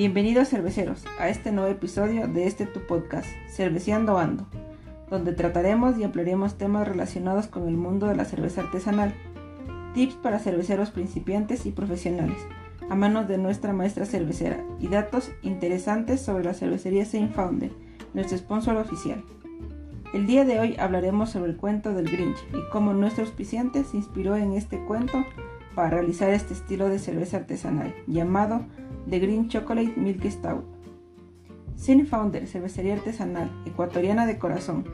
Bienvenidos cerveceros a este nuevo episodio de este tu podcast, Cerveceando Ando, donde trataremos y ampliaremos temas relacionados con el mundo de la cerveza artesanal, tips para cerveceros principiantes y profesionales, a manos de nuestra maestra cervecera y datos interesantes sobre la cervecería Saint Founder, nuestro sponsor oficial. El día de hoy hablaremos sobre el cuento del Grinch y cómo nuestro auspiciante se inspiró en este cuento para realizar este estilo de cerveza artesanal llamado The Green Chocolate Milk Stout. Sin Founder, cervecería artesanal ecuatoriana de corazón.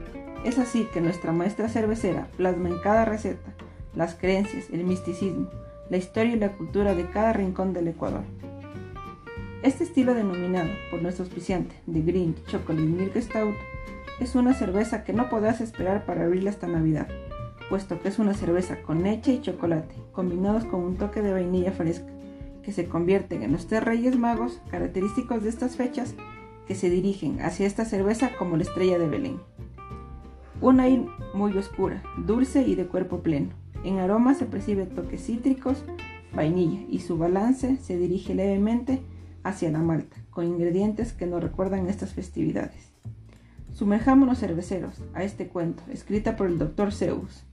Es así que nuestra maestra cervecera plasma en cada receta las creencias, el misticismo, la historia y la cultura de cada rincón del Ecuador. Este estilo denominado por nuestro auspiciante The Green Chocolate Milk Stout es una cerveza que no podrás esperar para abrirla esta Navidad puesto que es una cerveza con leche y chocolate, combinados con un toque de vainilla fresca, que se convierten en los tres reyes magos característicos de estas fechas que se dirigen hacia esta cerveza como la estrella de Belén. Una aire muy oscura, dulce y de cuerpo pleno. En aroma se percibe toques cítricos, vainilla y su balance se dirige levemente hacia la malta, con ingredientes que nos recuerdan estas festividades. Sumerjámonos cerveceros a este cuento, escrita por el Dr. Zeus.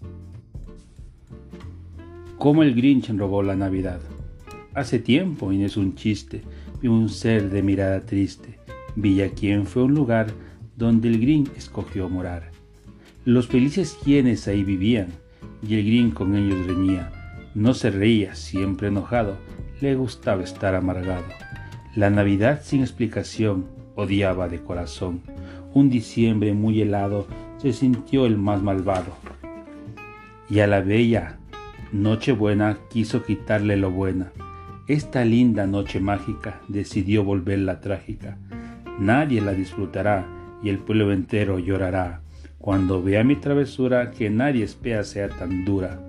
Cómo el Grinch robó la Navidad. Hace tiempo, y no es un chiste, vi un ser de mirada triste. Villa quien fue un lugar donde el Grinch escogió morar. Los felices quienes ahí vivían, y el Grinch con ellos reñía. No se reía, siempre enojado, le gustaba estar amargado. La Navidad sin explicación odiaba de corazón un diciembre muy helado, se sintió el más malvado. Y a la bella Nochebuena quiso quitarle lo buena. Esta linda noche mágica decidió volverla trágica. Nadie la disfrutará y el pueblo entero llorará cuando vea mi travesura que nadie espera sea tan dura.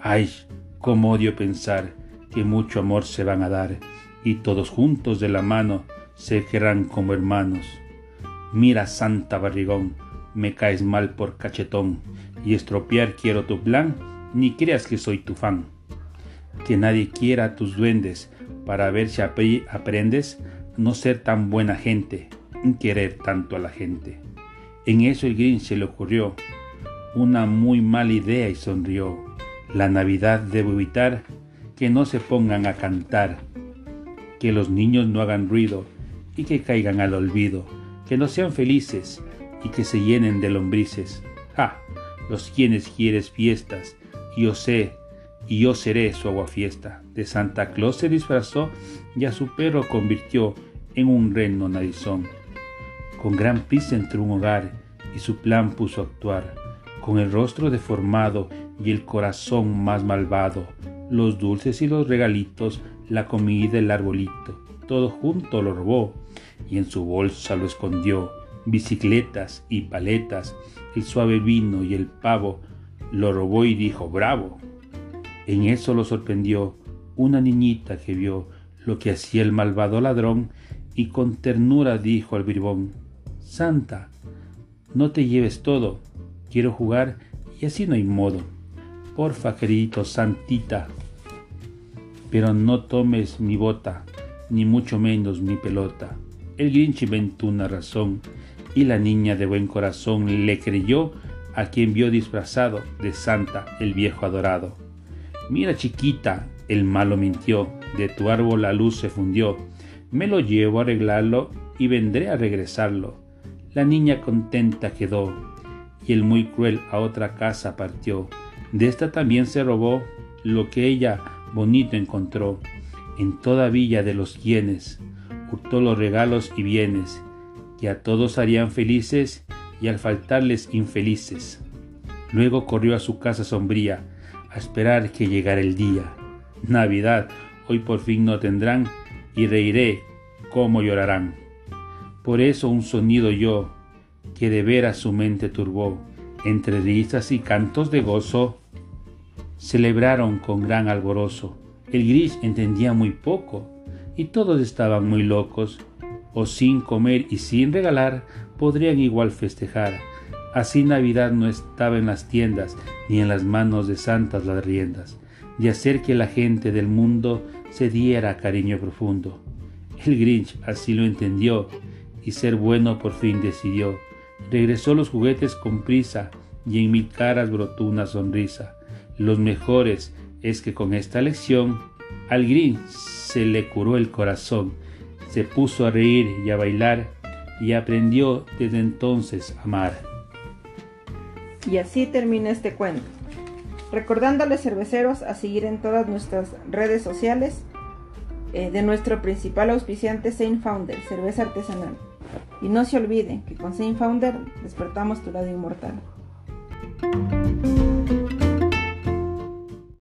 Ay, cómo odio pensar que mucho amor se van a dar y todos juntos de la mano se querrán como hermanos. Mira, santa barrigón, me caes mal por cachetón, y estropear quiero tu plan, ni creas que soy tu fan. Que nadie quiera tus duendes, para ver si aprendes no ser tan buena gente, querer tanto a la gente. En eso el Grinch se le ocurrió una muy mala idea y sonrió. La Navidad debo evitar que no se pongan a cantar, que los niños no hagan ruido y que caigan al olvido que no sean felices y que se llenen de lombrices. ¡Ja! Los quienes quieres fiestas, yo sé, y yo seré su aguafiesta. De Santa Claus se disfrazó y a su perro convirtió en un reno narizón. Con gran prisa entró un hogar y su plan puso a actuar. Con el rostro deformado y el corazón más malvado, los dulces y los regalitos, la comida, el arbolito, todo junto lo robó y en su bolsa lo escondió, bicicletas y paletas, el suave vino y el pavo, lo robó y dijo bravo. En eso lo sorprendió una niñita que vio lo que hacía el malvado ladrón y con ternura dijo al bribón, Santa, no te lleves todo, quiero jugar y así no hay modo. Porfa, querido Santita, pero no tomes mi bota, ni mucho menos mi pelota. El Grinch inventó una razón y la niña de buen corazón le creyó a quien vio disfrazado de Santa el viejo adorado. Mira chiquita, el malo mintió, de tu árbol la luz se fundió, me lo llevo a arreglarlo y vendré a regresarlo. La niña contenta quedó y el muy cruel a otra casa partió. De esta también se robó lo que ella bonito encontró en toda villa de los quienes todos los regalos y bienes, que a todos harían felices y al faltarles infelices. Luego corrió a su casa sombría, a esperar que llegara el día. Navidad, hoy por fin no tendrán, y reiré como llorarán. Por eso un sonido yo, que de veras su mente turbó, entre risas y cantos de gozo, celebraron con gran alborozo. El gris entendía muy poco, y todos estaban muy locos, o sin comer y sin regalar, podrían igual festejar. Así Navidad no estaba en las tiendas, ni en las manos de santas las riendas, de hacer que la gente del mundo se diera cariño profundo. El Grinch así lo entendió y ser bueno por fin decidió. Regresó los juguetes con prisa y en mil caras brotó una sonrisa. Los mejores es que con esta lección al Grinch se le curó el corazón, se puso a reír y a bailar y aprendió desde entonces a amar. Y así termina este cuento. Recordándoles cerveceros a seguir en todas nuestras redes sociales eh, de nuestro principal auspiciante Saint Founder, cerveza artesanal. Y no se olviden que con Saint Founder despertamos tu lado inmortal.